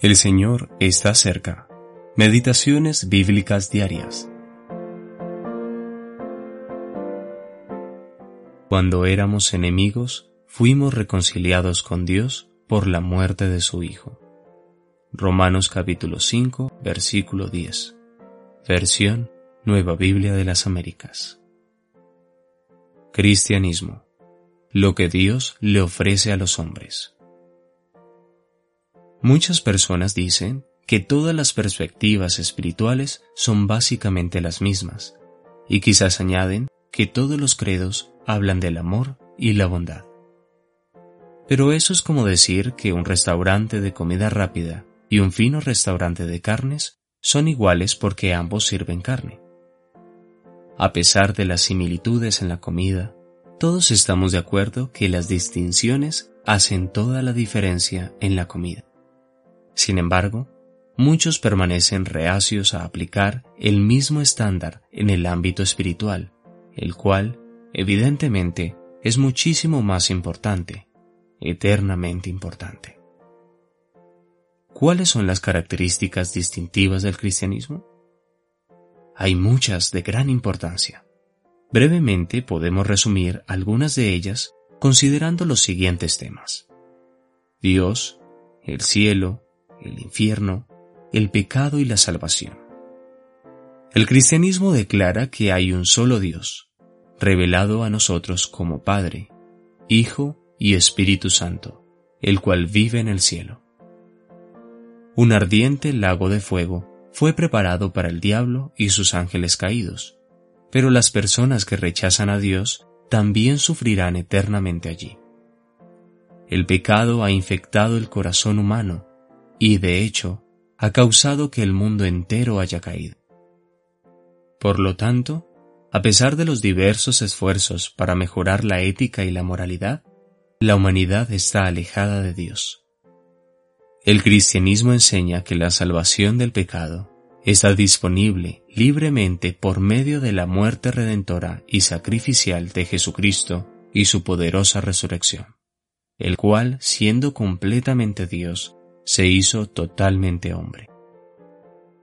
El Señor está cerca. Meditaciones bíblicas diarias. Cuando éramos enemigos, fuimos reconciliados con Dios por la muerte de su Hijo. Romanos capítulo 5, versículo 10. Versión Nueva Biblia de las Américas. Cristianismo. Lo que Dios le ofrece a los hombres. Muchas personas dicen que todas las perspectivas espirituales son básicamente las mismas, y quizás añaden que todos los credos hablan del amor y la bondad. Pero eso es como decir que un restaurante de comida rápida y un fino restaurante de carnes son iguales porque ambos sirven carne. A pesar de las similitudes en la comida, todos estamos de acuerdo que las distinciones hacen toda la diferencia en la comida. Sin embargo, muchos permanecen reacios a aplicar el mismo estándar en el ámbito espiritual, el cual, evidentemente, es muchísimo más importante, eternamente importante. ¿Cuáles son las características distintivas del cristianismo? Hay muchas de gran importancia. Brevemente podemos resumir algunas de ellas considerando los siguientes temas. Dios, el cielo, el infierno, el pecado y la salvación. El cristianismo declara que hay un solo Dios, revelado a nosotros como Padre, Hijo y Espíritu Santo, el cual vive en el cielo. Un ardiente lago de fuego fue preparado para el diablo y sus ángeles caídos, pero las personas que rechazan a Dios también sufrirán eternamente allí. El pecado ha infectado el corazón humano y de hecho ha causado que el mundo entero haya caído. Por lo tanto, a pesar de los diversos esfuerzos para mejorar la ética y la moralidad, la humanidad está alejada de Dios. El cristianismo enseña que la salvación del pecado está disponible libremente por medio de la muerte redentora y sacrificial de Jesucristo y su poderosa resurrección, el cual, siendo completamente Dios, se hizo totalmente hombre.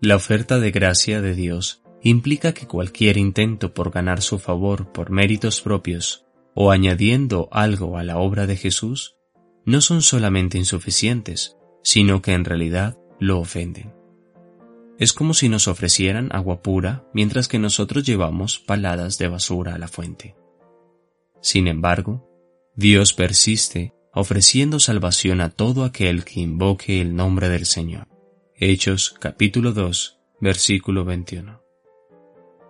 La oferta de gracia de Dios implica que cualquier intento por ganar su favor por méritos propios o añadiendo algo a la obra de Jesús no son solamente insuficientes, sino que en realidad lo ofenden. Es como si nos ofrecieran agua pura mientras que nosotros llevamos paladas de basura a la fuente. Sin embargo, Dios persiste ofreciendo salvación a todo aquel que invoque el nombre del Señor. Hechos capítulo 2, versículo 21.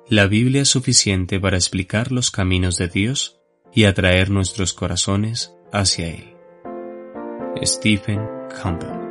La Biblia es suficiente para explicar los caminos de Dios y atraer nuestros corazones hacia Él. Stephen Campbell